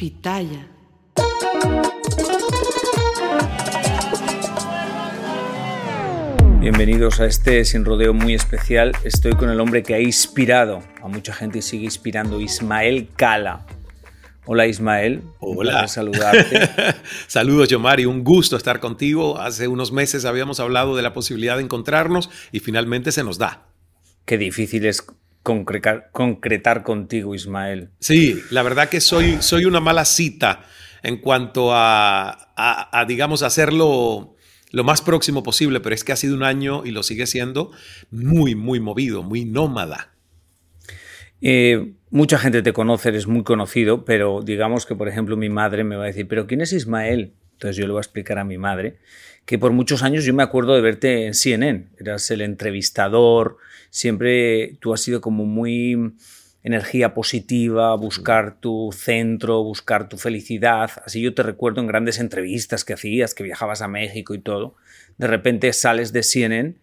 Pitaya. Bienvenidos a este sin rodeo muy especial. Estoy con el hombre que ha inspirado a mucha gente y sigue inspirando, Ismael Cala. Hola Ismael. Hola. saludarte. Saludos Yomari, un gusto estar contigo. Hace unos meses habíamos hablado de la posibilidad de encontrarnos y finalmente se nos da. Qué difícil es concretar, concretar contigo, Ismael. Sí, la verdad que soy, soy una mala cita en cuanto a, a, digamos, hacerlo lo más próximo posible, pero es que ha sido un año y lo sigue siendo muy, muy movido, muy nómada. Eh, mucha gente te conoce, eres muy conocido, pero digamos que, por ejemplo, mi madre me va a decir, ¿pero quién es Ismael? Entonces yo le voy a explicar a mi madre que por muchos años yo me acuerdo de verte en CNN, eras el entrevistador, siempre tú has sido como muy energía positiva, buscar tu centro, buscar tu felicidad. Así yo te recuerdo en grandes entrevistas que hacías, que viajabas a México y todo. De repente sales de CNN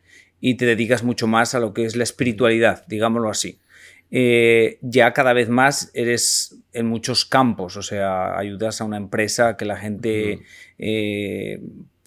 y te dedicas mucho más a lo que es la espiritualidad, digámoslo así. Eh, ya cada vez más eres en muchos campos, o sea, ayudas a una empresa que la gente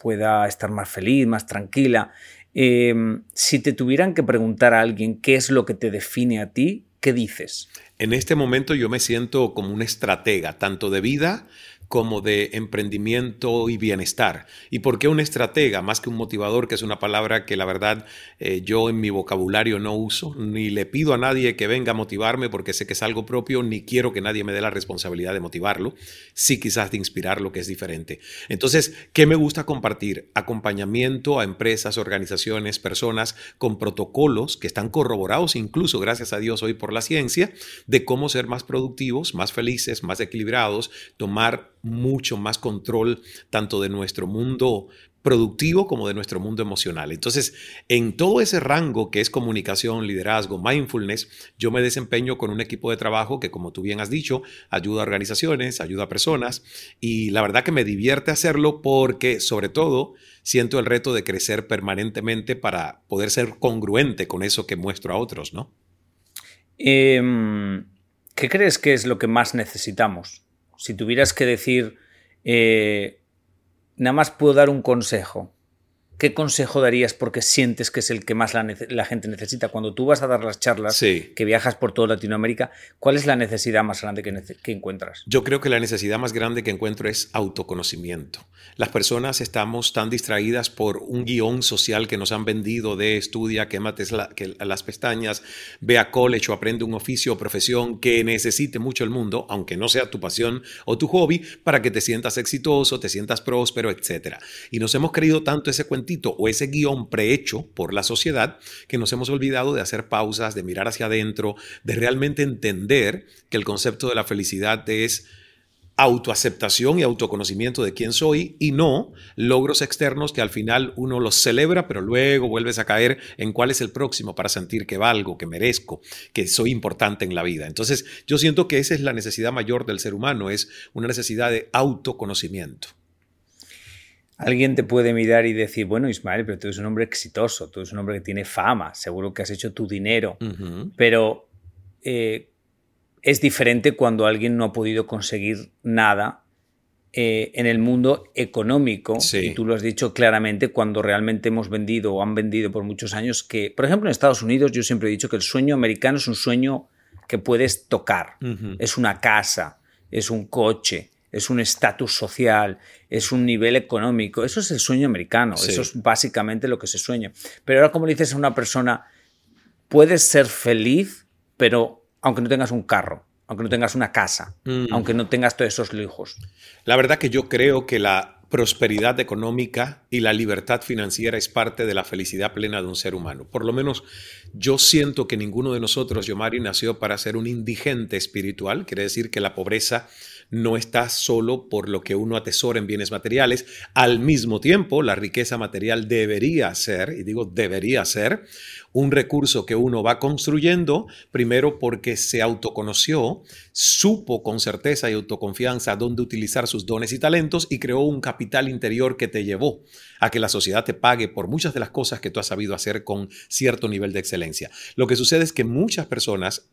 pueda estar más feliz, más tranquila. Em, si te tuvieran que preguntar a alguien qué es lo que te define a ti, ¿qué dices? En este momento yo me siento como un estratega, tanto de vida como de emprendimiento y bienestar. ¿Y por qué un estratega más que un motivador, que es una palabra que la verdad eh, yo en mi vocabulario no uso, ni le pido a nadie que venga a motivarme porque sé que es algo propio, ni quiero que nadie me dé la responsabilidad de motivarlo, sí quizás de inspirarlo, que es diferente. Entonces, ¿qué me gusta compartir? Acompañamiento a empresas, organizaciones, personas con protocolos que están corroborados incluso, gracias a Dios, hoy por la ciencia, de cómo ser más productivos, más felices, más equilibrados, tomar mucho más control tanto de nuestro mundo productivo como de nuestro mundo emocional. Entonces, en todo ese rango que es comunicación, liderazgo, mindfulness, yo me desempeño con un equipo de trabajo que, como tú bien has dicho, ayuda a organizaciones, ayuda a personas y la verdad que me divierte hacerlo porque, sobre todo, siento el reto de crecer permanentemente para poder ser congruente con eso que muestro a otros, ¿no? Em, ¿Qué crees que es lo que más necesitamos? Si tuvieras que decir, eh, nada más puedo dar un consejo, ¿qué consejo darías porque sientes que es el que más la, gente necesita? Cuando tú vas a dar las charlas, que viajas por toda Latinoamérica, ¿cuál es la necesidad más grande que, encuentras? Yo creo que la necesidad más grande que encuentro es autoconocimiento. Las personas estamos tan distraídas por un guion social que nos han vendido de estudia, quémate que las pestañas, ve a college o aprende un oficio o profesión que necesite mucho el mundo, aunque no sea tu pasión o tu hobby, para que te sientas exitoso, te sientas próspero, etc. Y nos hemos creído tanto ese cuento o ese guion prehecho por la sociedad que nos hemos olvidado de hacer pausas, de mirar hacia adentro, de realmente entender que el concepto de la felicidad es autoaceptación y autoconocimiento de quién soy y no logros externos que al final uno los celebra, pero luego vuelves a caer en cuál es el próximo para sentir que valgo, que merezco, que soy importante en la vida. Entonces, yo siento que esa es la necesidad mayor del ser humano, es una necesidad de autoconocimiento. Alguien te puede mirar y decir, bueno, Ismael, pero tú eres un hombre exitoso, tú eres un hombre que tiene fama, seguro que has hecho tu dinero, pero eh, es diferente cuando alguien no ha podido conseguir nada eh, en el mundo económico, y tú lo has dicho claramente, cuando realmente hemos vendido o han vendido por muchos años, que, por ejemplo, en Estados Unidos yo siempre he dicho que el sueño americano es un sueño que puedes tocar, es una casa, es un coche, es un estatus social, es un nivel económico, eso es el sueño americano, eso es básicamente lo que se sueña. Pero ahora, como le dices a una persona, puedes ser feliz, pero aunque no tengas un carro, aunque no tengas una casa, mm. aunque no tengas todos esos lujos. La verdad que yo creo que la prosperidad económica y la libertad financiera es parte de la felicidad plena de un ser humano. Por lo menos yo siento que ninguno de nosotros, Yomari, nació para ser un indigente espiritual, quiere decir que la pobreza no está solo por lo que uno atesora en bienes materiales. Al mismo tiempo, la riqueza material debería ser, y digo debería ser, un recurso que uno va construyendo, primero porque se autoconoció, supo con certeza y autoconfianza dónde utilizar sus dones y talentos y creó un capital interior que te llevó a que la sociedad te pague por muchas de las cosas que tú has sabido hacer con cierto nivel de excelencia. Lo que sucede es que muchas personas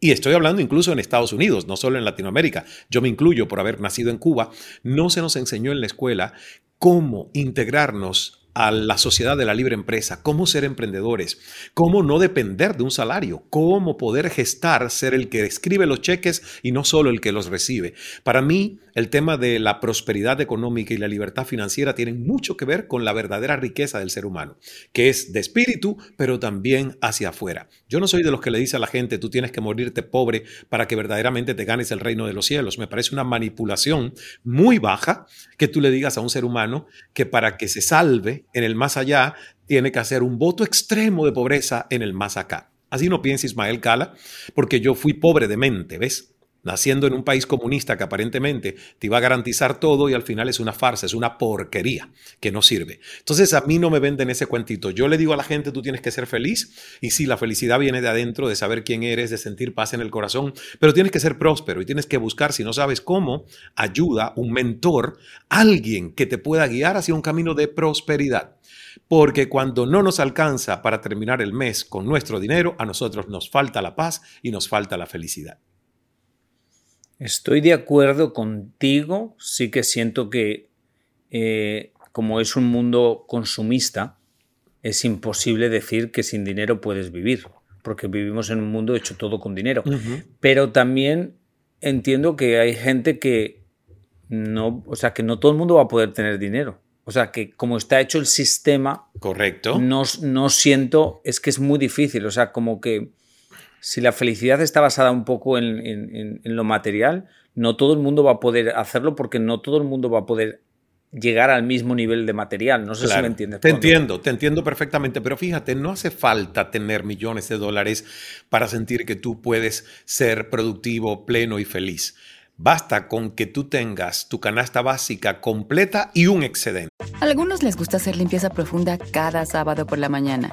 y estoy hablando incluso en Estados Unidos, no solo en Latinoamérica, yo me incluyo por haber nacido en Cuba, no se nos enseñó en la escuela cómo integrarnos a la sociedad de la libre empresa, cómo ser emprendedores, cómo no depender de un salario, cómo poder gestar, ser el que escribe los cheques y no solo el que los recibe. Para mí, el tema de la prosperidad económica y la libertad financiera tienen mucho que ver con la verdadera riqueza del ser humano, que es de espíritu, pero también hacia afuera. Yo no soy de los que le dice a la gente, tú tienes que morirte pobre para que verdaderamente te ganes el reino de los cielos. Me parece una manipulación muy baja que tú le digas a un ser humano que para que se salve en el más allá tiene que hacer un voto extremo de pobreza en el más acá. Así no piensa Ismael Cala, porque yo fui pobre de mente, ¿ves? Naciendo en un país comunista que aparentemente te iba a garantizar todo y al final es una farsa, es una porquería que no sirve. Entonces a mí no me venden ese cuentito. Yo le digo a la gente, tú tienes que ser feliz y sí, la felicidad viene de adentro, de saber quién eres, de sentir paz en el corazón, pero tienes que ser próspero y tienes que buscar, si no sabes cómo, ayuda, un mentor, alguien que te pueda guiar hacia un camino de prosperidad. Porque cuando no nos alcanza para terminar el mes con nuestro dinero, a nosotros nos falta la paz y nos falta la felicidad. Estoy de acuerdo contigo, sí que siento que eh, como es un mundo consumista, es imposible decir que sin dinero puedes vivir, porque vivimos en un mundo hecho todo con dinero. Pero también entiendo que hay gente que no, o sea, que no todo el mundo va a poder tener dinero. O sea, que como está hecho el sistema, correcto, no, no siento, es que es muy difícil. O sea, como que si la felicidad está basada un poco en, lo material, no todo el mundo va a poder hacerlo porque no todo el mundo va a poder llegar al mismo nivel de material. No sé si me entiendes. Te entiendo, te entiendo perfectamente, pero fíjate, no hace falta tener millones de dólares para sentir que tú puedes ser productivo, pleno y feliz. Basta con que tú tengas tu canasta básica completa y un excedente. A algunos les gusta hacer limpieza profunda cada sábado por la mañana.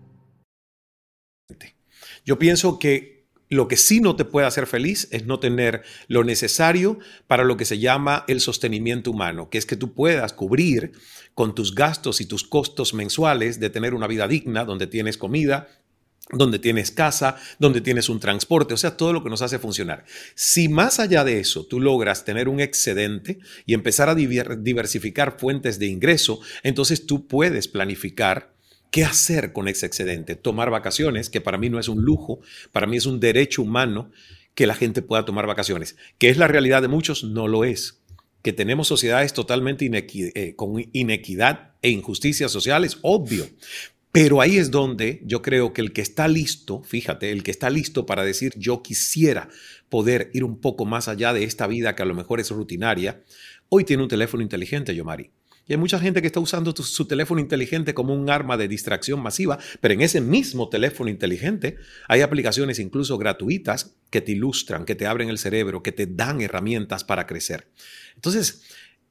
Yo pienso que lo que sí no te puede hacer feliz es no tener lo necesario para lo que se llama el sostenimiento humano, que es que tú puedas cubrir con tus gastos y tus costos mensuales de tener una vida digna, donde tienes comida, donde tienes casa, donde tienes un transporte, o sea, todo lo que nos hace funcionar. Si más allá de eso tú logras tener un excedente y empezar a diversificar fuentes de ingreso, entonces tú puedes planificar ¿Qué hacer con ese excedente? Tomar vacaciones, que para mí no es un lujo, para mí es un derecho humano que la gente pueda tomar vacaciones. ¿Que es la realidad de muchos? No lo es. que tenemos sociedades totalmente eh, con inequidad e injusticias sociales, obvio. Pero ahí es donde yo creo que el que está listo, fíjate, el que está listo para decir yo quisiera poder ir un poco más allá de esta vida que a lo mejor es rutinaria, hoy tiene un teléfono inteligente, Yomari. Y hay mucha gente que está usando su teléfono inteligente como un arma de distracción masiva, pero en ese mismo teléfono inteligente hay aplicaciones incluso gratuitas que te ilustran, que te abren el cerebro, que te dan herramientas para crecer. Entonces,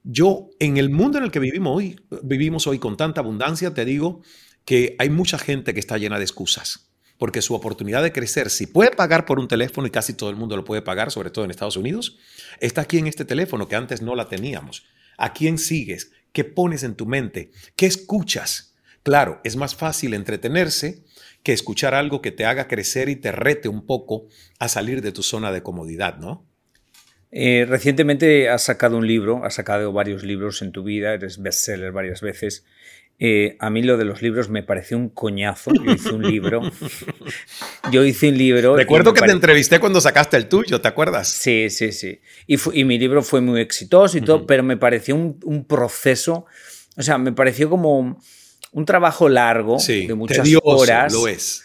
yo en el mundo en el que vivimos hoy, vivimos hoy con tanta abundancia, te digo que hay mucha gente que está llena de excusas porque su oportunidad de crecer, si puede pagar por un teléfono y casi todo el mundo lo puede pagar, sobre todo en Estados Unidos, está aquí en este teléfono que antes no la teníamos. ¿A quién sigues? ¿Qué pones en tu mente? ¿Qué escuchas? Claro, es más fácil entretenerse que escuchar algo que te haga crecer y te rete un poco a salir de tu zona de comodidad, ¿no? Eh, recientemente has sacado un libro, has sacado varios libros en tu vida, eres bestseller varias veces. Eh, a mí lo de los libros me pareció un coñazo. Yo hice un libro. Yo hice un libro. Recuerdo que te entrevisté cuando sacaste el tuyo, ¿te acuerdas? Sí, sí, sí. Y, mi libro fue muy exitoso y todo, pero me pareció un, proceso. O sea, me pareció como un trabajo largo de muchas horas. Lo es.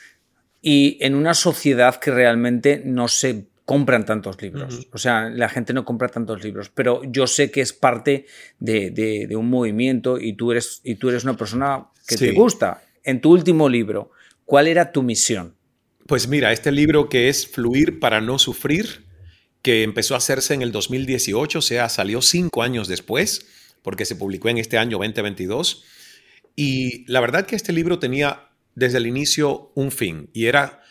Y en una sociedad que realmente no se compran tantos libros. O sea, la gente no compra tantos libros, pero yo sé que es parte de, un movimiento y tú, eres, y tú eres una persona que te gusta. En tu último libro, ¿cuál era tu misión? Pues mira, este libro que es Fluir para no sufrir, que empezó a hacerse en el 2018, o sea, salió cinco años después, porque se publicó en este año 2022. Y la verdad que este libro tenía desde el inicio un fin, y era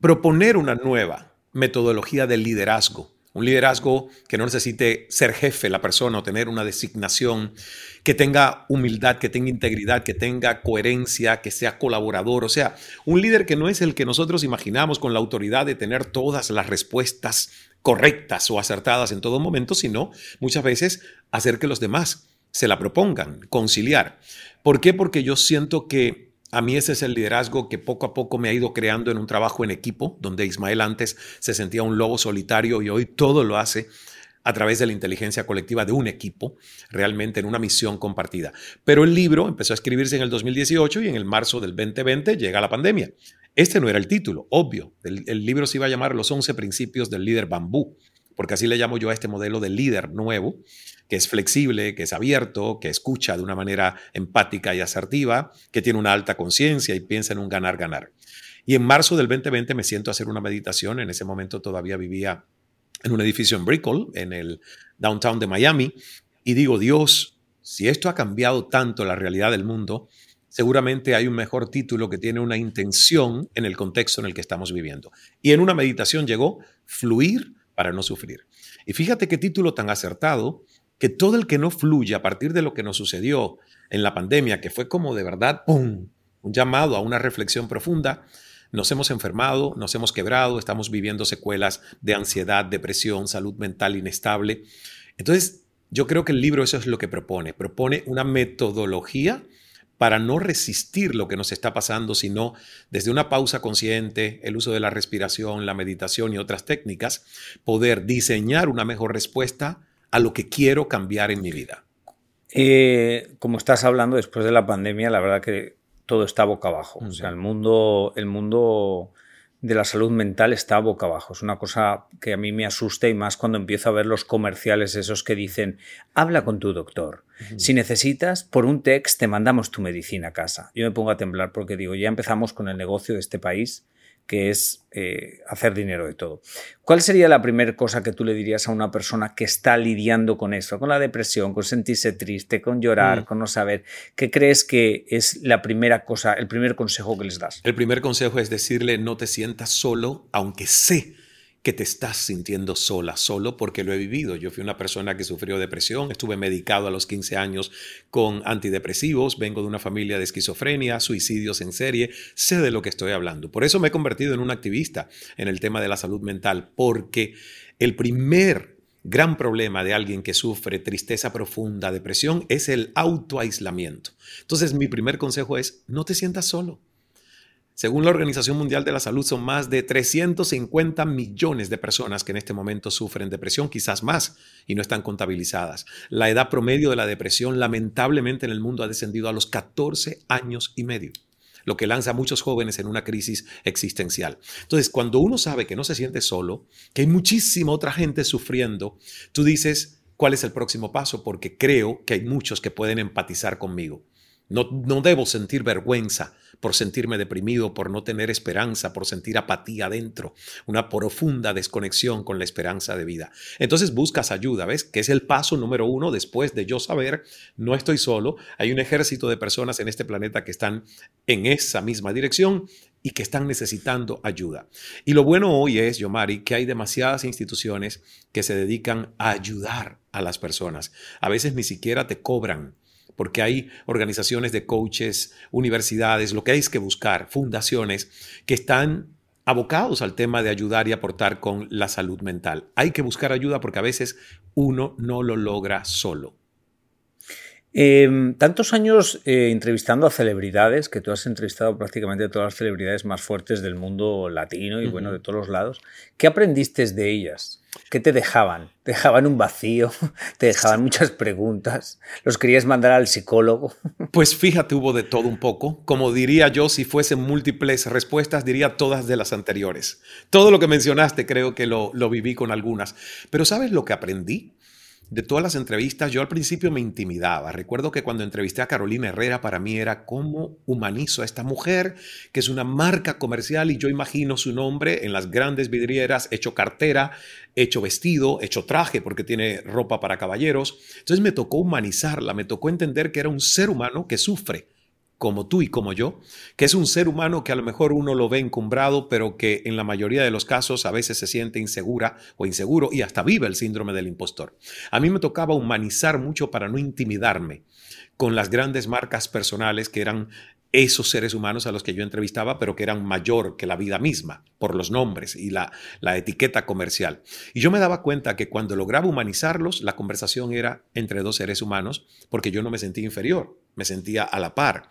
proponer una nueva metodología de liderazgo. Un liderazgo que no necesite ser jefe la persona o tener una designación, que tenga humildad, que tenga integridad, que tenga coherencia, que sea colaborador. O sea, un líder que no es el que nosotros imaginamos con la autoridad de tener todas las respuestas correctas o acertadas en todo momento, sino muchas veces hacer que los demás se la propongan, conciliar. ¿Por qué? Porque yo siento que a mí ese es el liderazgo que poco a poco me ha ido creando en un trabajo en equipo, donde Ismael antes se sentía un lobo solitario y hoy todo lo hace a través de la inteligencia colectiva de un equipo, realmente en una misión compartida. Pero el libro empezó a escribirse en el 2018 y en el marzo del 2020 llega la pandemia. Este no era el título, obvio. El, el libro se iba a llamar Los 11 principios del líder bambú, porque así le llamo yo a este modelo de líder nuevo, que es flexible, que es abierto, que escucha de una manera empática y asertiva, que tiene una alta conciencia y piensa en un ganar-ganar. Y en marzo del 2020 me siento a hacer una meditación. En ese momento todavía vivía en un edificio en Brickell, en el downtown de Miami, y digo, Dios, si esto ha cambiado tanto la realidad del mundo, seguramente hay un mejor título que tiene una intención en el contexto en el que estamos viviendo. Y en una meditación llegó Fluir para no sufrir. Y fíjate qué título tan acertado que todo el que no fluye a partir de lo que nos sucedió en la pandemia, que fue como de verdad un llamado a una reflexión profunda, nos hemos enfermado, nos hemos quebrado, estamos viviendo secuelas de ansiedad, depresión, salud mental inestable. Entonces, yo creo que el libro eso es lo que propone, propone una metodología para no resistir lo que nos está pasando, sino desde una pausa consciente, el uso de la respiración, la meditación y otras técnicas, poder diseñar una mejor respuesta a lo que quiero cambiar en mi vida? Eh, como estás hablando, después de la pandemia, la verdad que todo está boca abajo. O sea, el mundo, el mundo de la salud mental está boca abajo. Es una cosa que a mí me asusta y más cuando empiezo a ver los comerciales esos que dicen, habla con tu doctor. Si necesitas, por un text te mandamos tu medicina a casa. Yo me pongo a temblar porque digo, ya empezamos con el negocio de este país que es eh, hacer dinero de todo. ¿Cuál sería la primera cosa que tú le dirías a una persona que está lidiando con eso, con la depresión, con sentirse triste, con llorar, mm. con no saber? ¿Qué crees que es la primera cosa, el primer consejo que les das? El primer consejo es decirle no te sientas solo, aunque sé que te estás sintiendo sola, solo porque lo he vivido. Yo fui una persona que sufrió depresión, estuve medicado a los 15 años con antidepresivos, vengo de una familia de esquizofrenia, suicidios en serie, sé de lo que estoy hablando. Por eso me he convertido en un activista en el tema de la salud mental, porque el primer gran problema de alguien que sufre tristeza profunda, depresión, es el autoaislamiento. Entonces mi primer consejo es, no te sientas solo. Según la Organización Mundial de la Salud, son más de 350 millones de personas que en este momento sufren depresión, quizás más, y no están contabilizadas. La edad promedio de la depresión, lamentablemente en el mundo, ha descendido a los 14 años y medio lo que lanza a muchos jóvenes en una crisis existencial. Entonces, cuando uno sabe que no se siente solo, que hay muchísima otra gente sufriendo, tú dices, ¿cuál es el próximo paso? Porque creo que hay muchos que pueden empatizar conmigo. No, debo sentir vergüenza por sentirme deprimido, por no tener esperanza, por sentir apatía dentro, una profunda desconexión con la esperanza de vida. Entonces buscas ayuda, ¿ves? Que es el paso número uno después de yo saber, no estoy solo, hay un ejército de personas en este planeta que están en esa misma dirección y que están necesitando ayuda. Y lo bueno hoy es, Yomari, que hay demasiadas instituciones que se dedican a ayudar a las personas. A veces ni siquiera te cobran porque hay organizaciones de coaches, universidades, lo que hay es que buscar, fundaciones que están abocados al tema de ayudar y aportar con la salud mental. Hay que buscar ayuda porque a veces uno no lo logra solo. Em, tantos años eh, entrevistando a celebridades, que tú has entrevistado prácticamente todas las celebridades más fuertes del mundo latino y bueno, de todos los lados. ¿Qué aprendiste de ellas? ¿Qué te dejaban? ¿Te dejaban un vacío? ¿Te dejaban muchas preguntas? ¿Los querías mandar al psicólogo? Pues fíjate, hubo de todo un poco. Como diría yo, si fuesen múltiples respuestas, diría todas de las anteriores. Todo lo que mencionaste creo que lo, lo viví con algunas. Pero ¿sabes lo que aprendí? De todas las entrevistas, yo al principio me intimidaba. Recuerdo que cuando entrevisté a Carolina Herrera, para mí era cómo humanizo a esta mujer, que es una marca comercial y yo imagino su nombre en las grandes vidrieras, hecho cartera, hecho vestido, hecho traje, porque tiene ropa para caballeros. Entonces me tocó humanizarla, me tocó entender que era un ser humano que sufre como tú y como yo, que es un ser humano que a lo mejor uno lo ve encumbrado, pero que en la mayoría de los casos a veces se siente insegura o inseguro y hasta vive el síndrome del impostor. A mí me tocaba humanizar mucho para no intimidarme con las grandes marcas personales que eran esos seres humanos a los que yo entrevistaba, pero que eran mayor que la vida misma por los nombres y la, la etiqueta comercial. Y yo me daba cuenta que cuando lograba humanizarlos, la conversación era entre dos seres humanos, porque yo no me sentía inferior, me sentía a la par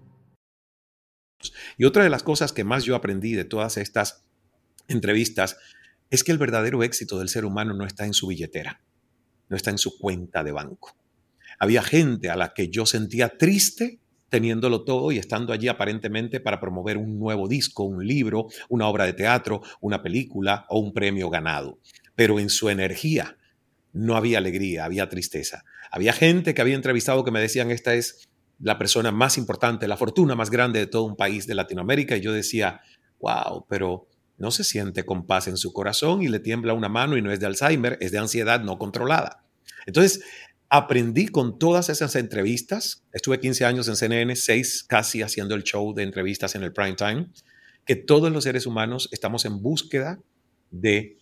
Y otra de las cosas que más yo aprendí de todas estas entrevistas es que el verdadero éxito del ser humano no está en su billetera, no está en su cuenta de banco. Había gente a la que yo sentía triste teniéndolo todo y estando allí aparentemente para promover un nuevo disco, un libro, una obra de teatro, una película o un premio ganado. Pero en su energía no había alegría, había tristeza. Había gente que había entrevistado que me decían, esta es la persona más importante, la fortuna más grande de todo un país de Latinoamérica. Y yo decía, wow, pero no se siente con paz en su corazón y le tiembla una mano y no es de Alzheimer, es de ansiedad no controlada. Entonces, aprendí con todas esas entrevistas. Estuve 15 años en CNN, 6 casi haciendo el show de entrevistas en el prime time, que todos los seres humanos estamos en búsqueda de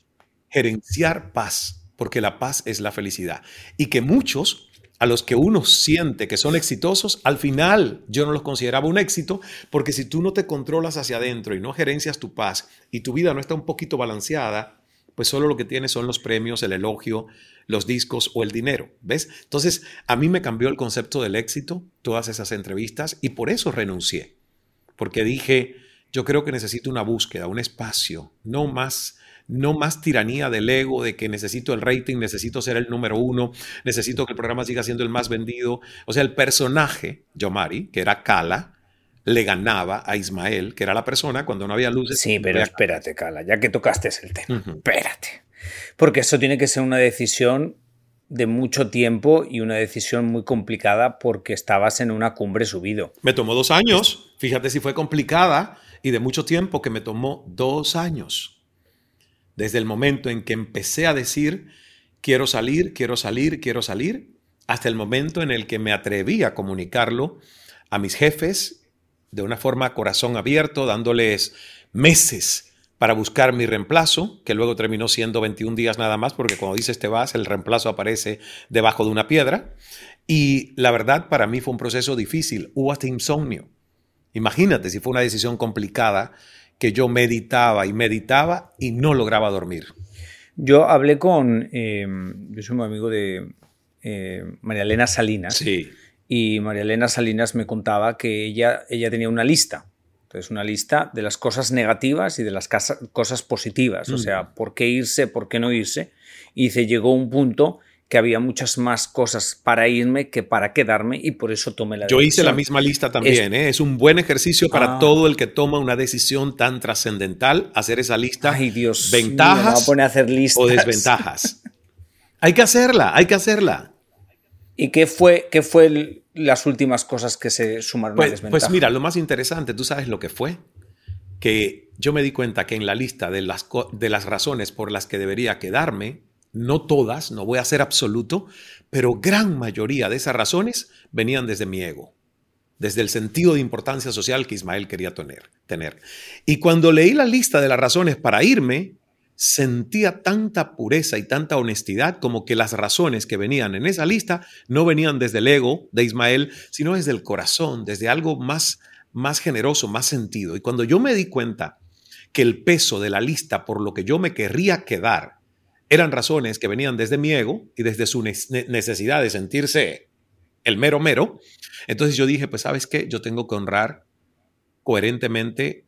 gerenciar paz, porque la paz es la felicidad. Y que muchos a los que uno siente que son exitosos, al final yo no los consideraba un éxito, porque si tú no te controlas hacia adentro y no gerencias tu paz y tu vida no está un poquito balanceada, pues solo lo que tienes son los premios, el elogio, los discos o el dinero, ¿ves? Entonces, a mí me cambió el concepto del éxito, todas esas entrevistas, y por eso renuncié, porque dije, yo creo que necesito una búsqueda, un espacio, no más no más tiranía del ego, de que necesito el rating, necesito ser el número uno, necesito que el programa siga siendo el más vendido. O sea, el personaje, Yomari, que era Kala, le ganaba a Ismael, que era la persona cuando no había luces. Sí, pero espérate, Cala, ya que tocaste el tema, espérate. Porque eso tiene que ser una decisión de mucho tiempo y una decisión muy complicada porque estabas en una cumbre subido. Me tomó dos años, fíjate si fue complicada y de mucho tiempo que me tomó dos años. Desde el momento en que empecé a decir, quiero salir, quiero salir, quiero salir, hasta el momento en el que me atreví a comunicarlo a mis jefes de una forma corazón abierto, dándoles meses para buscar mi reemplazo, que luego terminó siendo 21 días nada más, porque cuando dices te vas, el reemplazo aparece debajo de una piedra. Y la verdad, para mí fue un proceso difícil. Hubo hasta insomnio. Imagínate si fue una decisión complicada que yo meditaba y meditaba y no lograba dormir. Yo hablé con, eh, yo soy muy amigo de eh, María Elena Salinas. Sí. Y María Elena Salinas me contaba que ella, ella tenía una lista entonces, una lista de las cosas negativas y de las cosas positivas, o sea, por qué irse, por qué no irse. Y dice, llegó un punto que había muchas más cosas para irme que para quedarme y por eso tomé la decisión. Yo hice la misma lista también, es, ¿eh? es un buen ejercicio para ah. todo el que toma una decisión tan trascendental, hacer esa lista. Ay, Dios ventajas mío, a hacer o desventajas. hay que hacerla, hay que hacerla. ¿Y qué fue, qué fue el, las últimas cosas que se sumaron pues, a desventaja? Pues mira, lo más interesante, tú sabes lo que fue, que yo me di cuenta que en la lista de las, de las razones por las que debería quedarme, no todas, no voy a ser absoluto, pero gran mayoría de esas razones venían desde mi ego, desde el sentido de importancia social que Ismael quería tener. tener. Y cuando leí la lista de las razones para irme, sentía tanta pureza y tanta honestidad como que las razones que venían en esa lista no venían desde el ego de Ismael, sino desde el corazón, desde algo más, más generoso, más sentido. Y cuando yo me di cuenta que el peso de la lista por lo que yo me querría quedar eran razones que venían desde mi ego y desde su necesidad de sentirse el mero mero, entonces yo dije, pues sabes qué, yo tengo que honrar coherentemente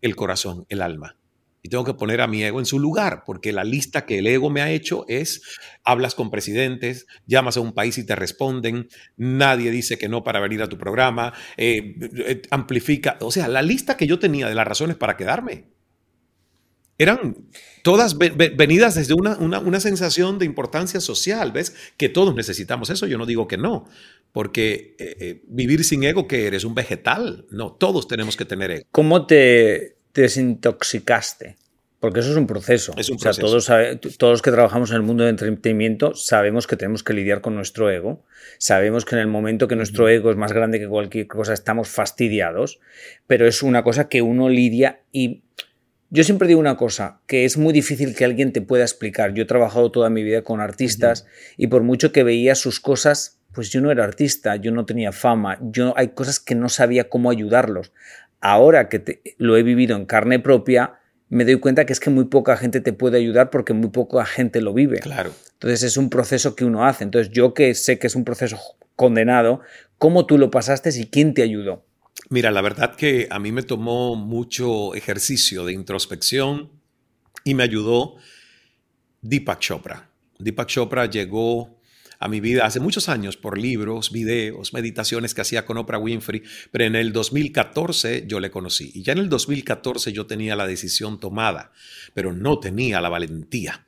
el corazón, el alma. Y tengo que poner a mi ego en su lugar, porque la lista que el ego me ha hecho es, hablas con presidentes, llamas a un país y te responden, nadie dice que no para venir a tu programa, eh, eh, amplifica, o sea, la lista que yo tenía de las razones para quedarme eran todas venidas desde una, una, sensación de importancia social, ¿ves? Que todos necesitamos eso, yo no digo que no, porque eh, vivir sin ego, que eres un vegetal, no, todos tenemos que tener ego. ¿Cómo te desintoxicaste? Porque eso es un proceso. Es un proceso. O sea, todos, todos los que trabajamos en el mundo del entretenimiento sabemos que tenemos que lidiar con nuestro ego. Sabemos que en el momento que nuestro ego es más grande que cualquier cosa estamos fastidiados. Pero es una cosa que uno lidia y yo siempre digo una cosa, que es muy difícil que alguien te pueda explicar. Yo he trabajado toda mi vida con artistas y por mucho que veía sus cosas, pues yo no era artista, yo no tenía fama, yo hay cosas que no sabía cómo ayudarlos ahora que lo he vivido en carne propia, me doy cuenta que es que muy poca gente te puede ayudar porque muy poca gente lo vive. Claro. Entonces es un proceso que uno hace. Entonces yo que sé que es un proceso condenado, ¿cómo tú lo pasaste y quién te ayudó? Mira, la verdad que a mí me tomó mucho ejercicio de introspección y me ayudó Deepak Chopra. Deepak Chopra llegó a mi vida hace muchos años por libros, videos, meditaciones que hacía con Oprah Winfrey, pero en el 2014 yo le conocí y ya en el 2014 yo tenía la decisión tomada, pero no tenía la valentía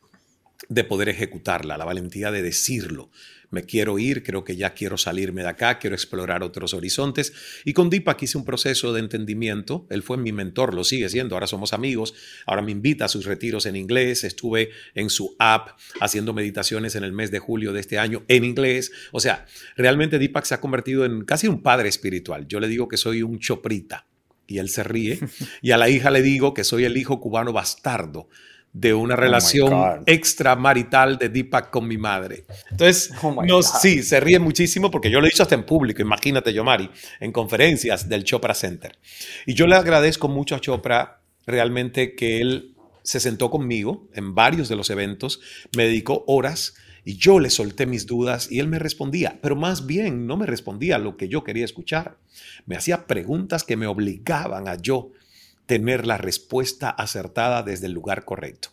de poder ejecutarla, la valentía de decirlo, me quiero ir, creo que ya quiero salirme de acá, quiero explorar otros horizontes. Y con Deepak hice un proceso de entendimiento, él fue mi mentor, lo sigue siendo, ahora somos amigos, ahora me invita a sus retiros en inglés, estuve en su app haciendo meditaciones en el mes de julio de este año en inglés. O sea, realmente Deepak se ha convertido en casi un padre espiritual. Yo le digo que soy un choprita y él se ríe. Y a la hija le digo que soy el hijo cubano bastardo de una oh relación extramarital de Deepak con mi madre. Entonces, oh no, sí, se ríe muchísimo porque yo lo he dicho hasta en público, imagínate yo, Mari, en conferencias del Chopra Center. Y yo le agradezco mucho a Chopra realmente que él se sentó conmigo en varios de los eventos, me dedicó horas y yo le solté mis dudas y él me respondía, pero más bien no me respondía lo que yo quería escuchar. Me hacía preguntas que me obligaban a yo tener la respuesta acertada desde el lugar correcto.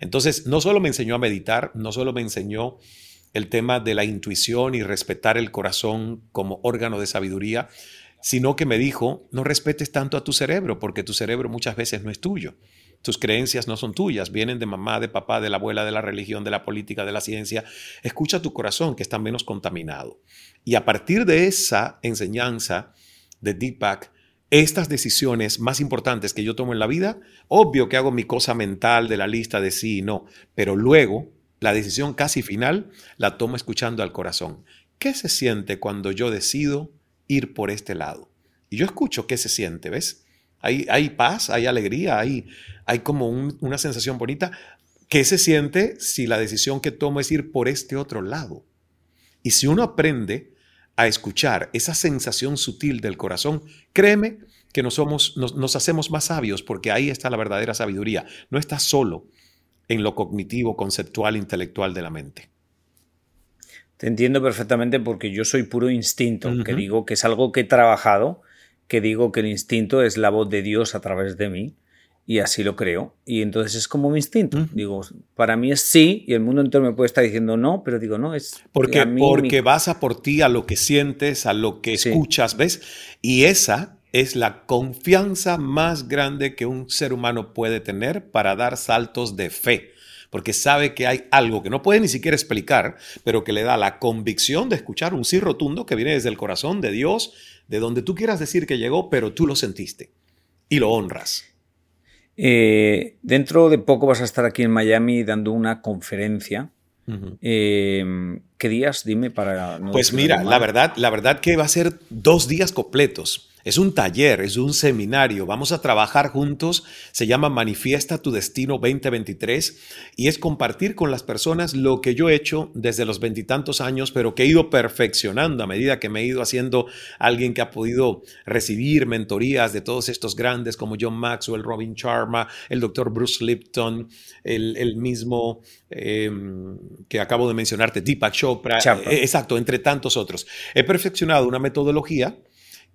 Entonces, no solo me enseñó a meditar, no solo me enseñó el tema de la intuición y respetar el corazón como órgano de sabiduría, sino que me dijo, no respetes tanto a tu cerebro, porque tu cerebro muchas veces no es tuyo. Tus creencias no son tuyas, vienen de mamá, de papá, de la abuela, de la religión, de la política, de la ciencia. Escucha tu corazón, que está menos contaminado. Y a partir de esa enseñanza de Deepak, estas decisiones más importantes que yo tomo en la vida, obvio que hago mi cosa mental de la lista de sí y no, pero luego la decisión casi final la tomo escuchando al corazón. ¿Qué se siente cuando yo decido ir por este lado. Y yo escucho qué se siente, ¿ves? Hay, hay paz, hay alegría, hay, hay como una sensación bonita. ¿Qué se siente si la decisión que tomo es ir por este otro lado? Y si uno aprende a escuchar esa sensación sutil del corazón, créeme que nos, somos, nos, nos hacemos más sabios porque ahí está la verdadera sabiduría. No está solo en lo cognitivo, conceptual, intelectual de la mente. Te entiendo perfectamente porque yo soy puro instinto, que digo que es algo que he trabajado, que digo que el instinto es la voz de Dios a través de mí y así lo creo. Y entonces es como mi instinto. Digo, para mí es sí y el mundo entero me puede estar diciendo no, pero digo, no, es... Porque, porque vas a por ti, a lo que sientes, a lo que escuchas, ¿ves? Y esa es la confianza más grande que un ser humano puede tener para dar saltos de fe porque sabe que hay algo que no puede ni siquiera explicar, pero que le da la convicción de escuchar un sí rotundo que viene desde el corazón de Dios, de donde tú quieras decir que llegó, pero tú lo sentiste y lo honras. Eh, dentro de poco vas a estar aquí en Miami dando una conferencia. Eh, ¿Qué días? Dime para. pues mira, la verdad, la verdad que va a ser dos días completos. Es un taller, es un seminario, vamos a trabajar juntos, se llama Manifiesta tu Destino 2023 y es compartir con las personas lo que yo he hecho desde los veintitantos años, pero que he ido perfeccionando a medida que me he ido haciendo alguien que ha podido recibir mentorías de todos estos grandes como John Maxwell, Robin Sharma, el doctor Bruce Lipton, el, mismo em, que acabo de mencionarte, Deepak Chopra, eh, exacto, entre tantos otros. He perfeccionado una metodología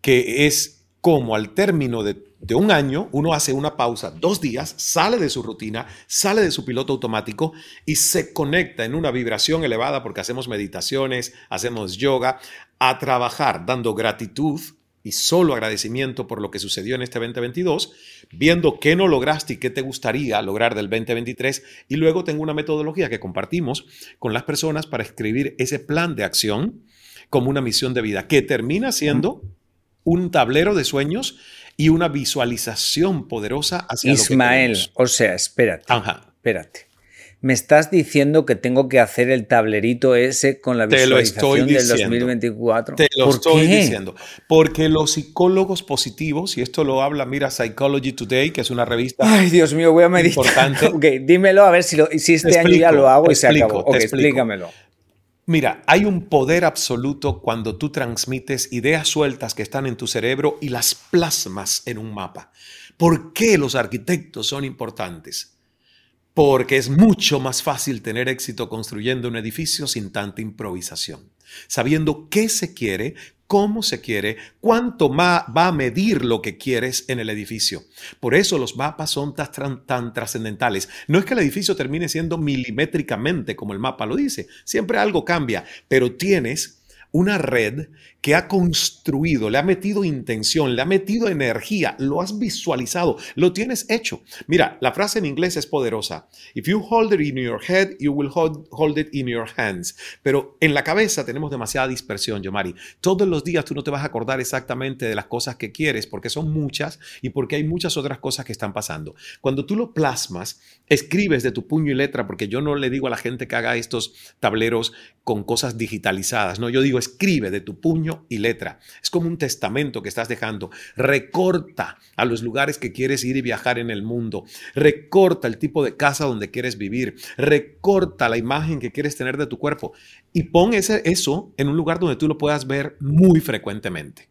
que es como al término de, un año uno hace una pausa, dos días, sale de su rutina, sale de su piloto automático y se conecta en una vibración elevada porque hacemos meditaciones, hacemos yoga, a trabajar dando gratitud y solo agradecimiento por lo que sucedió en este 2022, viendo qué no lograste y qué te gustaría lograr del 2023 y luego tengo una metodología que compartimos con las personas para escribir ese plan de acción como una misión de vida que termina siendo un tablero de sueños y una visualización poderosa hacia Ismael, o sea, espérate. Espérate. Me estás diciendo que tengo que hacer el tablerito ese con la visualización del 2024. Te lo estoy diciendo. Porque los psicólogos positivos, y esto lo habla, mira, Psychology Today, que es una revista. Ay, Dios mío, voy a meditar. Importante. ok, dímelo a ver si, si este año ya lo hago y se acabó. Ok, explícamelo. Mira, hay un poder absoluto cuando tú transmites ideas sueltas que están en tu cerebro y las plasmas en un mapa. ¿Por qué los arquitectos son importantes? Porque es mucho más fácil tener éxito construyendo un edificio sin tanta improvisación, sabiendo qué se quiere, cómo se quiere, cuánto va a medir lo que quieres en el edificio. Por eso los mapas son tan, tan trascendentales. No es que el edificio termine siendo milimétricamente como el mapa lo dice, siempre algo cambia, pero tienes una red que ha construido, le ha metido intención, le ha metido energía, lo has visualizado, lo tienes hecho. Mira, la frase en inglés es poderosa. If you hold it in your head, you will hold, it in your hands. Pero en la cabeza tenemos demasiada dispersión, Yomari. Todos los días tú no te vas a acordar exactamente de las cosas que quieres porque son muchas y porque hay muchas otras cosas que están pasando. Cuando tú lo plasmas, escribes de tu puño y letra, porque yo no le digo a la gente que haga estos tableros con cosas digitalizadas, no, yo digo escribe de tu puño y letra. Es como un testamento que estás dejando. Recorta a los lugares que quieres ir y viajar en el mundo. Recorta el tipo de casa donde quieres vivir. Recorta la imagen que quieres tener de tu cuerpo. Y pon ese, eso en un lugar donde tú lo puedas ver muy frecuentemente.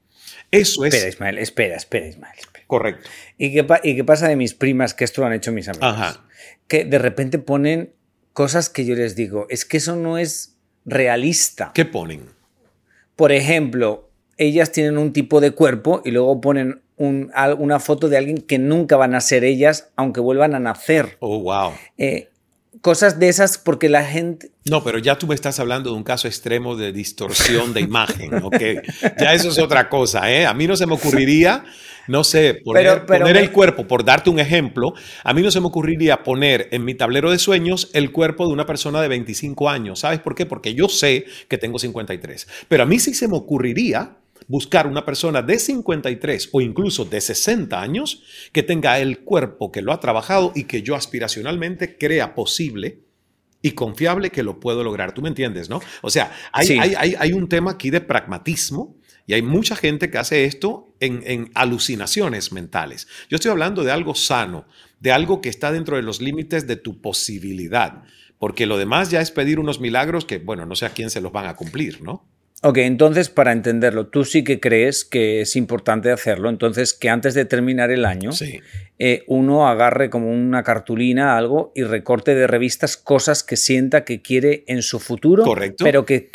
Eso es. Espera, Ismael, espera, espera, Ismael. Correcto. ¿Y qué, ¿Y qué pasa de mis primas que esto lo han hecho mis amigos? Ajá. Que de repente ponen cosas que yo les digo, es que eso no es realista. ¿Qué ponen? Por ejemplo, ellas tienen un tipo de cuerpo y luego ponen una foto de alguien que nunca van a ser ellas, aunque vuelvan a nacer. Oh, wow. Eh, cosas de esas porque la gente... No, pero ya tú me estás hablando de un caso extremo de distorsión de imagen, ¿ok? Ya eso es otra cosa, ¿eh? A mí no se me ocurriría, no sé, poner, poner el cuerpo, por darte un ejemplo, a mí no se me ocurriría poner en mi tablero de sueños el cuerpo de una persona de 25 años. ¿Sabes por qué? Porque yo sé que tengo 53. Pero a mí sí se me ocurriría buscar una persona de 53 o incluso de 60 años que tenga el cuerpo que lo ha trabajado y que yo aspiracionalmente crea posible y confiable que lo puedo lograr. ¿Tú me entiendes, no? O sea, hay, hay, un tema aquí de pragmatismo y hay mucha gente que hace esto en, en alucinaciones mentales. Yo estoy hablando de algo sano, de algo que está dentro de los límites de tu posibilidad, porque lo demás ya es pedir unos milagros que, bueno, no sé a quién se los van a cumplir, ¿no? Ok, entonces para entenderlo, tú sí que crees que es importante hacerlo, entonces que antes de terminar el año eh, uno agarre como una cartulina, algo, y recorte de revistas cosas que sienta que quiere en su futuro, Correcto. pero que,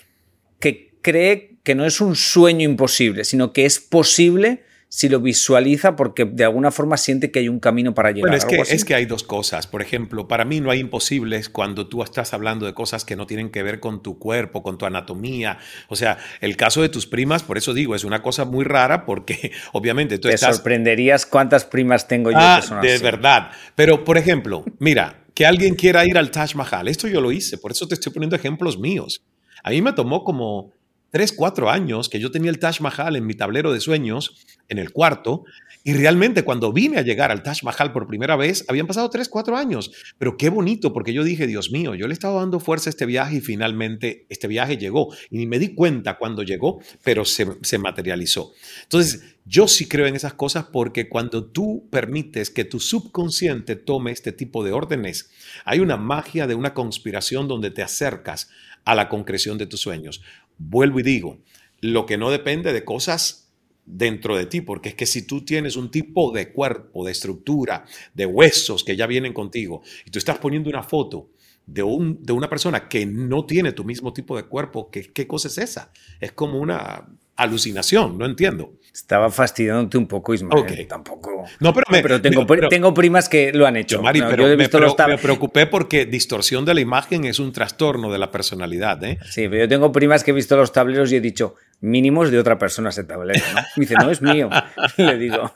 que cree que no es un sueño imposible, sino que es posible si lo visualiza porque de alguna forma siente que hay un camino para llegar. Bueno, es, que, es que hay dos cosas. Por ejemplo, para mí no hay imposibles cuando tú estás hablando de cosas que no tienen que ver con tu cuerpo, con tu anatomía. O sea, el caso de tus primas, por eso digo, es una cosa muy rara porque obviamente tú Te sorprenderías cuántas primas tengo yo ah, De verdad. Pero, por ejemplo, mira, que alguien quiera ir al Taj Mahal. Esto yo lo hice, por eso te estoy poniendo ejemplos míos. A mí me tomó como tres, cuatro años que yo tenía el Taj Mahal en mi tablero de sueños, en el cuarto, y realmente cuando vine a llegar al Taj Mahal por primera vez, habían pasado tres, cuatro años. Pero qué bonito, porque yo dije, Dios mío, yo le estaba dando fuerza a este viaje y finalmente este viaje llegó. Y ni me di cuenta cuando llegó, pero se, se materializó. Entonces, yo sí creo en esas cosas porque cuando tú permites que tu subconsciente tome este tipo de órdenes, hay una magia de una conspiración donde te acercas a la concreción de tus sueños. Vuelvo y digo, lo que no depende de cosas dentro de ti, porque es que si tú tienes un tipo de cuerpo, de estructura, de huesos que ya vienen contigo, y tú estás poniendo una foto de, un, de una persona que no tiene tu mismo tipo de cuerpo, ¿qué, ¿qué cosa es esa? Es como una alucinación, no entiendo. Estaba fastidiándote un poco, Ismael. Tampoco. No, pero, pero, tengo, tengo, primas que lo han hecho. Mari, pero me, me, preocupé porque distorsión de la imagen es un trastorno de la personalidad. ¿eh? Sí, pero yo tengo primas que he visto los tableros y he dicho, mínimos de otra persona ese tablero. ¿no? Me dice, no, es mío. Le digo.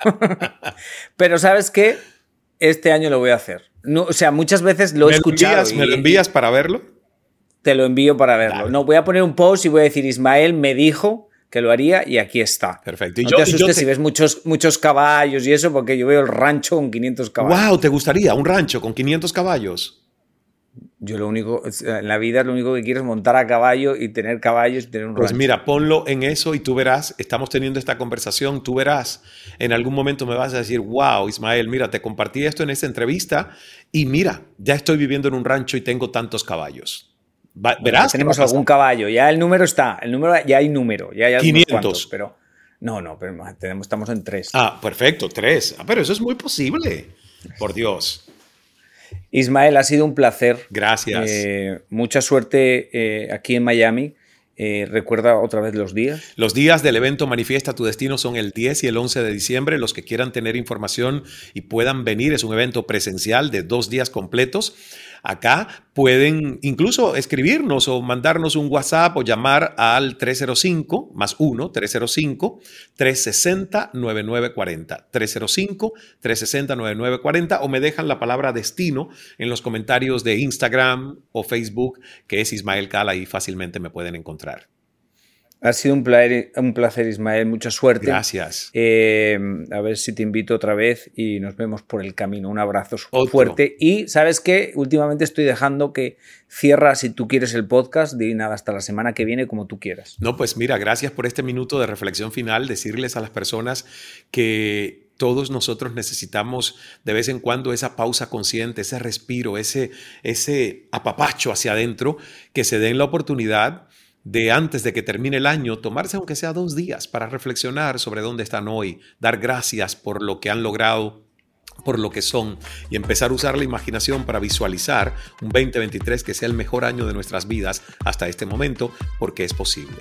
pero ¿sabes qué? Este año lo voy a hacer. No, o sea, muchas veces lo he escuchado. ¿Me lo envías para verlo? Te lo envío para verlo. No, voy a poner un post y voy a decir, Ismael me dijo que lo haría y aquí está. Perfecto. Y no te asustes si ves muchos, muchos caballos y eso, porque yo veo el rancho con 500 caballos. ¡Wow! ¿Te gustaría un rancho con 500 caballos? Yo lo único, en la vida lo único que quiero es montar a caballo y tener caballos y tener un Pues mira, ponlo en eso y tú verás, estamos teniendo esta conversación, tú verás, en algún momento me vas a decir, wow, Ismael, mira, te compartí esto en esta entrevista y mira, ya estoy viviendo en un rancho y tengo tantos caballos. Verás. tenemos algún caballo, ya el número está, el número ya hay número, ya hay 500. pero no, no, pero tenemos, estamos en tres. Ah, perfecto, tres. Ah, pero eso es muy posible. Por Dios. Ismael, ha sido un placer. Gracias. Eh, mucha suerte eh, aquí en Miami. Eh, recuerda otra vez los días. Los días del evento Manifiesta tu Destino son el 10 y el 11 de diciembre. Los que quieran tener información y puedan venir, es un evento presencial de dos días completos. Acá pueden incluso escribirnos o mandarnos un WhatsApp o llamar al 305 más 1 305 360 9940 305 360 9940 o me dejan la palabra destino en los comentarios de Instagram o Facebook que es Ismael Cala y fácilmente me pueden encontrar. Ha sido un placer, un placer, Ismael. Mucha suerte. Gracias. Eh, a ver si te invito otra vez y nos vemos por el camino. Un abrazo fuerte. Y sabes qué? Últimamente estoy dejando que cierras si tú quieres el podcast. De nada, hasta la semana que viene, como tú quieras. No, pues mira, gracias por este minuto de reflexión final. Decirles a las personas que todos nosotros necesitamos de vez en cuando esa pausa consciente, ese respiro, ese, ese apapacho hacia adentro, que se den la oportunidad de antes de que termine el año, tomarse aunque sea dos días para reflexionar sobre dónde están hoy, dar gracias por lo que han logrado, por lo que son y empezar a usar la imaginación para visualizar un 2023 que sea el mejor año de nuestras vidas hasta este momento, porque es posible.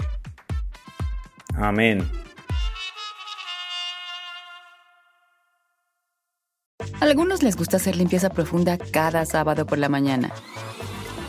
Amén. algunos les gusta hacer limpieza profunda cada sábado por la mañana.